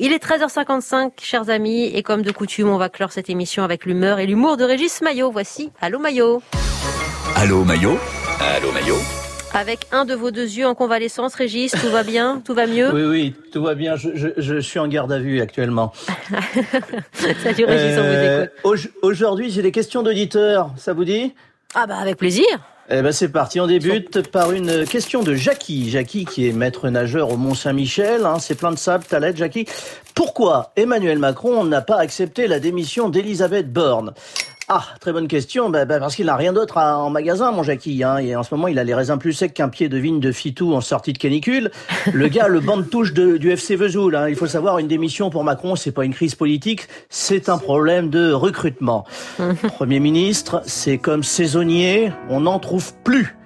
Il est 13h55, chers amis, et comme de coutume, on va clore cette émission avec l'humeur et l'humour de Régis Maillot. Voici Allô Maillot. Allô Maillot Allô Maillot avec un de vos deux yeux en convalescence, Régis, tout va bien? Tout va mieux? Oui, oui, tout va bien. Je, je, je suis en garde à vue actuellement. Salut Régis, on vous Euh, écoute. au- Aujourd'hui, j'ai des questions d'auditeurs. Ça vous dit? Ah bah avec plaisir. Eh ben c'est parti, on débute par une question de Jackie. Jackie qui est maître nageur au Mont-Saint-Michel, hein, c'est plein de sable, l'aide Jackie? Pourquoi Emmanuel Macron n'a pas accepté la démission d'Elisabeth Borne? Ah, très bonne question. Bah, bah, parce qu'il n'a rien d'autre à- en magasin, mon Jackie. Hein, et en ce moment, il a les raisins plus secs qu'un pied de vigne de Fitou en sortie de canicule. Le gars, le banc de touche de- du FC Vesoul. Hein. Il faut savoir, une démission pour Macron, c'est pas une crise politique, c'est un problème de recrutement. Premier ministre, c'est comme saisonnier, on n'en trouve plus.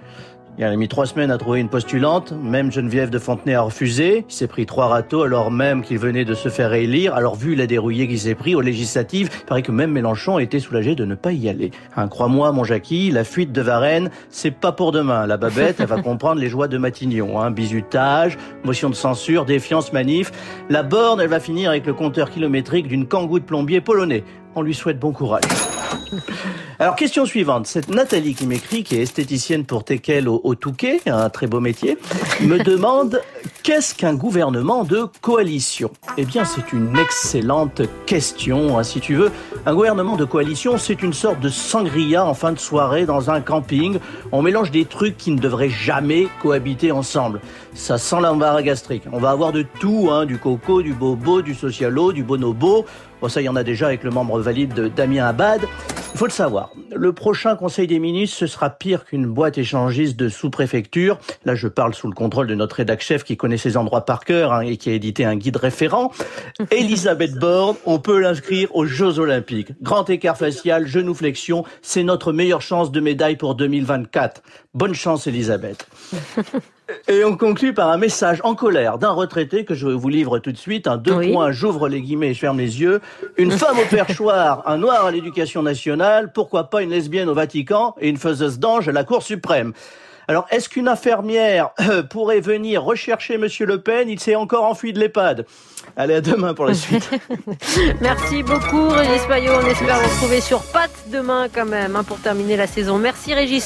Il a mis trois semaines à trouver une postulante, même Geneviève de Fontenay a refusé. Il s'est pris trois râteaux alors même qu'il venait de se faire élire. Alors vu la dérouillée qu'il s'est pris aux législatives, il paraît que même Mélenchon était soulagé de ne pas y aller. Hein, Crois-moi, mon Jackie, la fuite de Varennes, c'est pas pour demain. La babette, elle va comprendre les joies de Matignon. Hein, bizutage, motion de censure, défiance, manif. La borne, elle va finir avec le compteur kilométrique d'une kangou de plombier polonais. On lui souhaite bon courage. Alors, question suivante. C'est Nathalie qui m'écrit, qui est esthéticienne pour Tekel au, au Touquet, un très beau métier, me demande qu'est-ce qu'un gouvernement de coalition? Eh bien, c'est une excellente question, hein, si tu veux. Un gouvernement de coalition, c'est une sorte de sangria en fin de soirée dans un camping. On mélange des trucs qui ne devraient jamais cohabiter ensemble. Ça sent l'embarras gastrique. On va avoir de tout, hein, du coco, du bobo, du socialo, du bonobo. Bon, ça, il y en a déjà avec le membre valide de Damien Abad. Il faut le savoir. Le prochain Conseil des ministres, ce sera pire qu'une boîte échangiste de sous-préfecture. Là, je parle sous le contrôle de notre rédac chef qui connaît ses endroits par cœur hein, et qui a édité un guide référent. Elisabeth Borne, on peut l'inscrire aux Jeux Olympiques. Grand écart facial, genou flexion, c'est notre meilleure chance de médaille pour 2024. Bonne chance, Elisabeth. Et on conclut par un message en colère d'un retraité que je vous livre tout de suite. Un deux Oui. points, j'ouvre les guillemets et je ferme les yeux. Une femme au perchoir, un noir à l'éducation nationale, pourquoi pas une lesbienne au Vatican et une faiseuse d'ange à la Cour suprême. Alors, est-ce qu'une infirmière euh, pourrait venir rechercher Monsieur Le Pen? Il s'est encore enfui de l'EHPAD. Allez, à demain pour la suite. Merci beaucoup Régis Maillot. On espère vous retrouver sur patte demain quand même hein, pour terminer la saison. Merci Régis.